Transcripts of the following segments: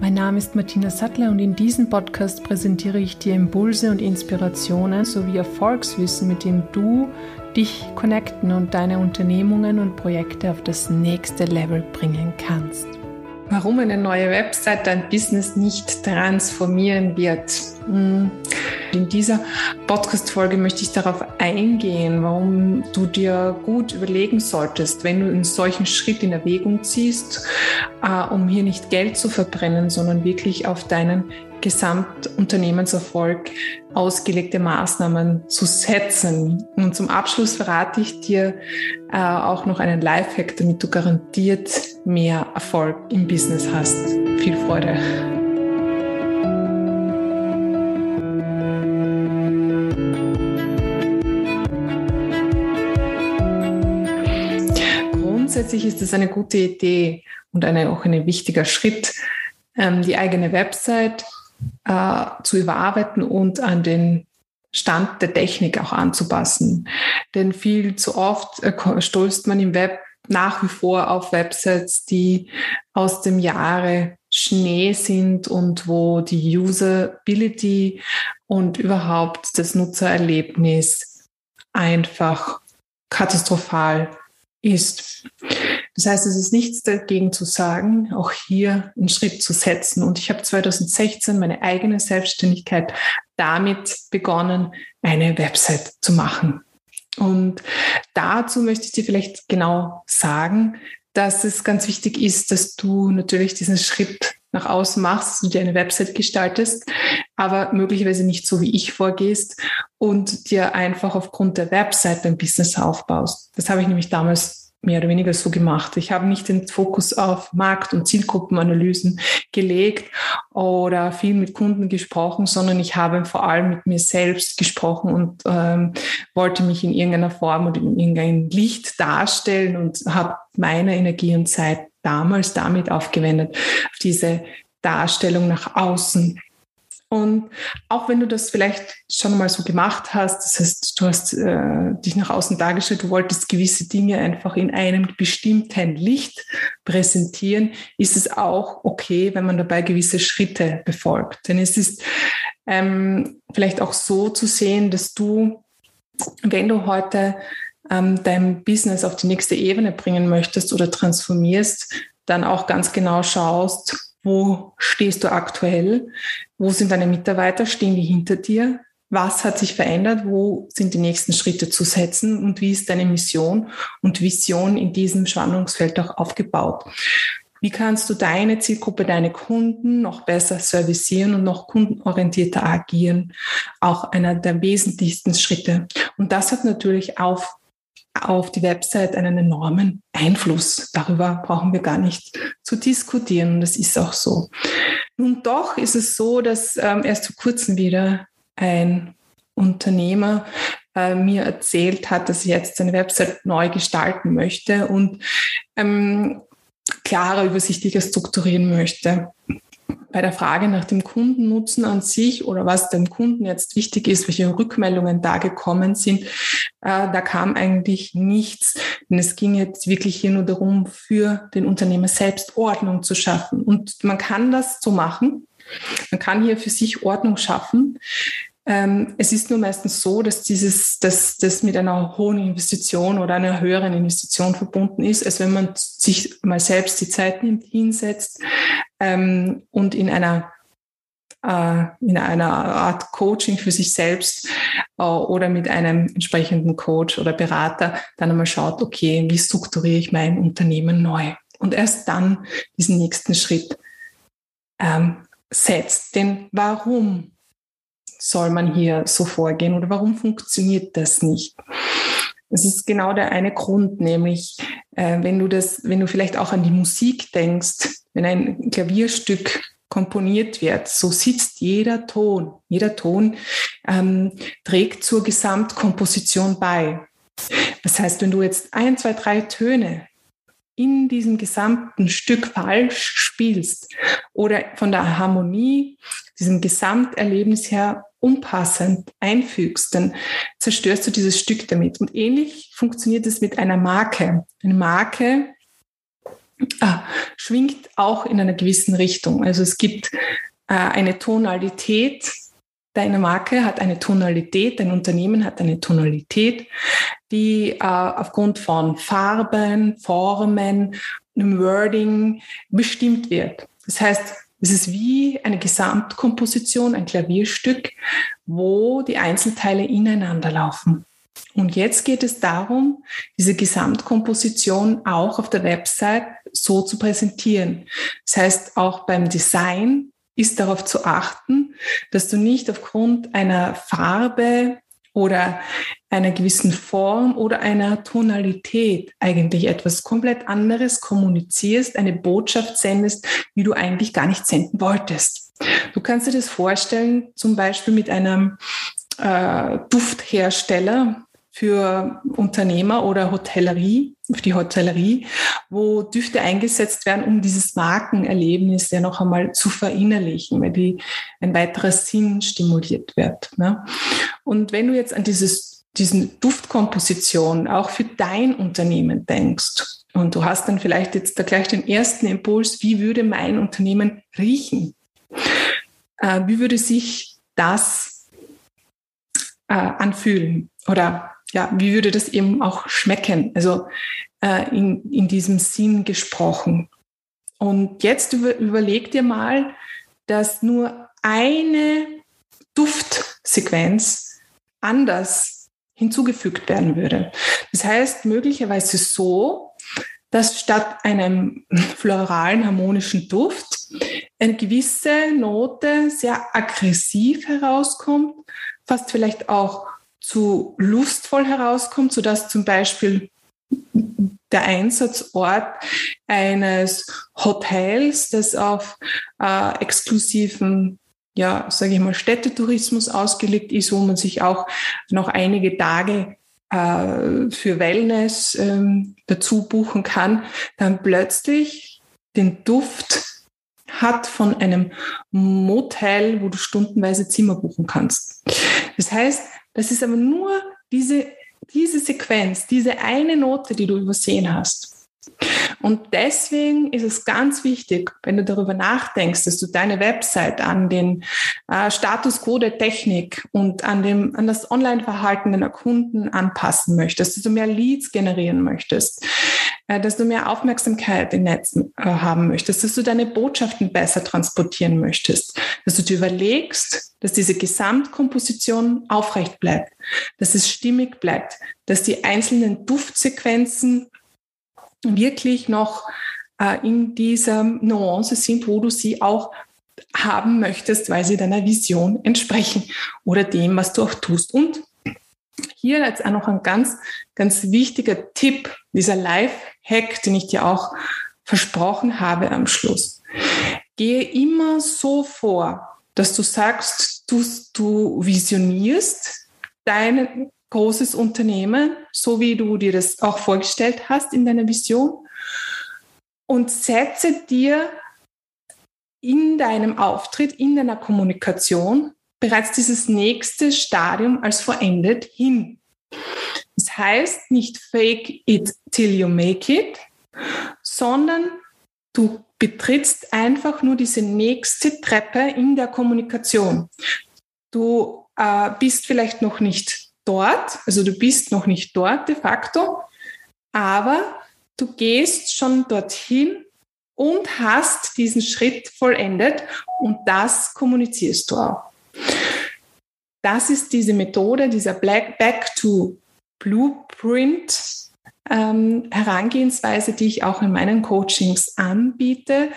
Mein Name ist Martina Sattler und in diesem Podcast präsentiere ich dir Impulse und Inspirationen sowie Erfolgswissen, mit dem du dich connecten und deine Unternehmungen und Projekte auf das nächste Level bringen kannst. Warum eine neue Website dein Business nicht transformieren wird. In dieser Podcast-Folge möchte ich darauf eingehen, warum du dir gut überlegen solltest, wenn du einen solchen Schritt in Erwägung ziehst, äh, um hier nicht Geld zu verbrennen, sondern wirklich auf deinen Gesamtunternehmenserfolg ausgelegte Maßnahmen zu setzen. Und zum Abschluss verrate ich dir äh, auch noch einen Lifehack, damit du garantiert mehr Erfolg im Business hast. Viel Freude! Grundsätzlich ist es eine gute Idee und eine, auch ein wichtiger Schritt, ähm, die eigene Website äh, zu überarbeiten und an den Stand der Technik auch anzupassen. Denn viel zu oft äh, stößt man im Web nach wie vor auf Websites, die aus dem Jahre Schnee sind und wo die Usability und überhaupt das Nutzererlebnis einfach katastrophal ist. Das heißt, es ist nichts dagegen zu sagen, auch hier einen Schritt zu setzen. Und ich habe 2016 meine eigene Selbstständigkeit damit begonnen, eine Website zu machen. Und dazu möchte ich dir vielleicht genau sagen, dass es ganz wichtig ist, dass du natürlich diesen Schritt nach außen machst und dir eine Website gestaltest, aber möglicherweise nicht so wie ich vorgehst und dir einfach aufgrund der Website dein Business aufbaust. Das habe ich nämlich damals mehr oder weniger so gemacht. Ich habe nicht den Fokus auf Markt- und Zielgruppenanalysen gelegt oder viel mit Kunden gesprochen, sondern ich habe vor allem mit mir selbst gesprochen und ähm, wollte mich in irgendeiner Form oder in irgendein Licht darstellen und habe meine Energie und Zeit damals damit aufgewendet, auf diese Darstellung nach außen. Und auch wenn du das vielleicht schon mal so gemacht hast, das heißt, du hast äh, dich nach außen dargestellt, du wolltest gewisse Dinge einfach in einem bestimmten Licht präsentieren, ist es auch okay, wenn man dabei gewisse Schritte befolgt. Denn es ist ähm, vielleicht auch so zu sehen, dass du, wenn du heute ähm, dein Business auf die nächste Ebene bringen möchtest oder transformierst, dann auch ganz genau schaust, wo stehst du aktuell? Wo sind deine Mitarbeiter? Stehen die hinter dir? Was hat sich verändert? Wo sind die nächsten Schritte zu setzen? Und wie ist deine Mission und Vision in diesem Spannungsfeld auch aufgebaut? Wie kannst du deine Zielgruppe, deine Kunden noch besser servicieren und noch kundenorientierter agieren? Auch einer der wesentlichsten Schritte. Und das hat natürlich auf auf die Website einen enormen Einfluss. Darüber brauchen wir gar nicht zu diskutieren. Das ist auch so. Nun doch ist es so, dass ähm, erst vor kurzem wieder ein Unternehmer äh, mir erzählt hat, dass er jetzt seine Website neu gestalten möchte und ähm, klarer, übersichtlicher strukturieren möchte bei der Frage nach dem Kundennutzen an sich oder was dem Kunden jetzt wichtig ist, welche Rückmeldungen da gekommen sind, äh, da kam eigentlich nichts. Denn es ging jetzt wirklich hier nur darum, für den Unternehmer selbst Ordnung zu schaffen. Und man kann das so machen. Man kann hier für sich Ordnung schaffen. Ähm, es ist nur meistens so, dass dieses, dass das mit einer hohen Investition oder einer höheren Investition verbunden ist, als wenn man sich mal selbst die Zeit nimmt, hinsetzt ähm, und in einer äh, in einer Art Coaching für sich selbst äh, oder mit einem entsprechenden Coach oder Berater dann einmal schaut, okay, wie strukturiere ich mein Unternehmen neu? Und erst dann diesen nächsten Schritt ähm, setzt. Denn warum soll man hier so vorgehen oder warum funktioniert das nicht? Das ist genau der eine Grund, nämlich äh, wenn du das, wenn du vielleicht auch an die Musik denkst, wenn ein Klavierstück komponiert wird, so sitzt jeder Ton. Jeder Ton ähm, trägt zur Gesamtkomposition bei. Das heißt, wenn du jetzt ein, zwei, drei Töne in diesem gesamten Stück falsch spielst oder von der Harmonie, diesem Gesamterlebnis her unpassend einfügst, dann zerstörst du dieses Stück damit. Und ähnlich funktioniert es mit einer Marke. Eine Marke ah, schwingt auch in einer gewissen Richtung. Also es gibt äh, eine Tonalität, deine Marke hat eine Tonalität, dein Unternehmen hat eine Tonalität, die äh, aufgrund von Farben, Formen, einem Wording bestimmt wird. Das heißt, es ist wie eine Gesamtkomposition, ein Klavierstück, wo die Einzelteile ineinander laufen. Und jetzt geht es darum, diese Gesamtkomposition auch auf der Website so zu präsentieren. Das heißt, auch beim Design ist darauf zu achten, dass du nicht aufgrund einer Farbe oder einer gewissen Form oder einer Tonalität eigentlich etwas komplett anderes kommunizierst, eine Botschaft sendest, die du eigentlich gar nicht senden wolltest. Du kannst dir das vorstellen, zum Beispiel mit einem äh, Dufthersteller, für Unternehmer oder Hotellerie, für die Hotellerie, wo Düfte eingesetzt werden, um dieses Markenerlebnis ja noch einmal zu verinnerlichen, weil die ein weiterer Sinn stimuliert wird. Ne? Und wenn du jetzt an dieses, diesen Duftkomposition auch für dein Unternehmen denkst, und du hast dann vielleicht jetzt da gleich den ersten Impuls, wie würde mein Unternehmen riechen? Äh, wie würde sich das äh, anfühlen? Oder ja, wie würde das eben auch schmecken? Also äh, in, in diesem Sinn gesprochen. Und jetzt über, überleg dir mal, dass nur eine Duftsequenz anders hinzugefügt werden würde. Das heißt, möglicherweise so, dass statt einem floralen, harmonischen Duft eine gewisse Note sehr aggressiv herauskommt, fast vielleicht auch zu lustvoll herauskommt, sodass zum Beispiel der Einsatzort eines Hotels, das auf äh, exklusiven, ja, sage ich mal, Städtetourismus ausgelegt ist, wo man sich auch noch einige Tage äh, für Wellness ähm, dazu buchen kann, dann plötzlich den Duft hat von einem Motel, wo du stundenweise Zimmer buchen kannst. Das heißt, das ist aber nur diese, diese Sequenz, diese eine Note, die du übersehen hast. Und deswegen ist es ganz wichtig, wenn du darüber nachdenkst, dass du deine Website an den äh, Status quo der Technik und an, dem, an das Online-Verhalten deiner Kunden anpassen möchtest, dass du mehr Leads generieren möchtest, dass du mehr Aufmerksamkeit im Netz äh, haben möchtest, dass du deine Botschaften besser transportieren möchtest, dass du dir überlegst, dass diese Gesamtkomposition aufrecht bleibt, dass es stimmig bleibt, dass die einzelnen Duftsequenzen wirklich noch äh, in dieser Nuance sind, wo du sie auch haben möchtest, weil sie deiner Vision entsprechen oder dem, was du auch tust. Und hier jetzt auch noch ein ganz, ganz wichtiger Tipp, dieser Live-Hack, den ich dir auch versprochen habe am Schluss. Gehe immer so vor, dass du sagst, du, du visionierst dein großes Unternehmen, so wie du dir das auch vorgestellt hast in deiner Vision und setze dir in deinem Auftritt, in deiner Kommunikation bereits dieses nächste Stadium als vollendet hin. Heißt nicht fake it till you make it, sondern du betrittst einfach nur diese nächste Treppe in der Kommunikation. Du äh, bist vielleicht noch nicht dort, also du bist noch nicht dort de facto, aber du gehst schon dorthin und hast diesen Schritt vollendet und das kommunizierst du auch. Das ist diese Methode, dieser Back to Blueprint ähm, Herangehensweise, die ich auch in meinen Coachings anbiete.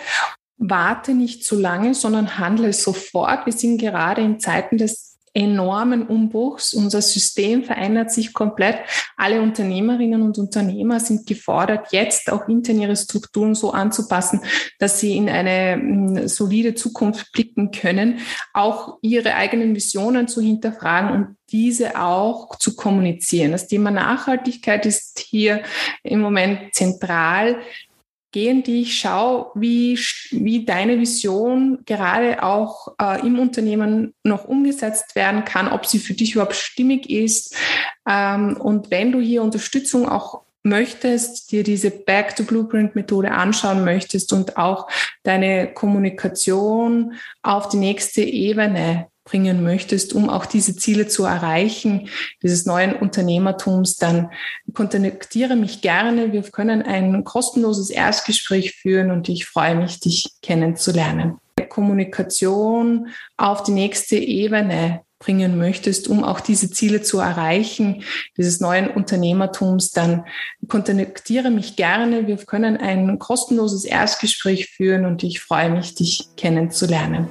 Warte nicht zu lange, sondern handle sofort. Wir sind gerade in Zeiten des enormen Umbruchs. Unser System verändert sich komplett. Alle Unternehmerinnen und Unternehmer sind gefordert, jetzt auch intern ihre Strukturen so anzupassen, dass sie in eine mm, solide Zukunft blicken können, auch ihre eigenen Visionen zu hinterfragen und diese auch zu kommunizieren. Das Thema Nachhaltigkeit ist hier im Moment zentral gehen, die ich schaue, wie, wie deine Vision gerade auch äh, im Unternehmen noch umgesetzt werden kann, ob sie für dich überhaupt stimmig ist. Ähm, und wenn du hier Unterstützung auch möchtest, dir diese Back to Blueprint Methode anschauen möchtest und auch deine Kommunikation auf die nächste Ebene bringen möchtest, um auch diese Ziele zu erreichen, dieses neuen Unternehmertums, dann kontaktiere mich gerne. Wir können ein kostenloses Erstgespräch führen und ich freue mich, dich kennenzulernen. Kommunikation auf die nächste Ebene bringen möchtest, um auch diese Ziele zu erreichen, dieses neuen Unternehmertums, dann kontaktiere mich gerne. Wir können ein kostenloses Erstgespräch führen und ich freue mich, dich kennenzulernen.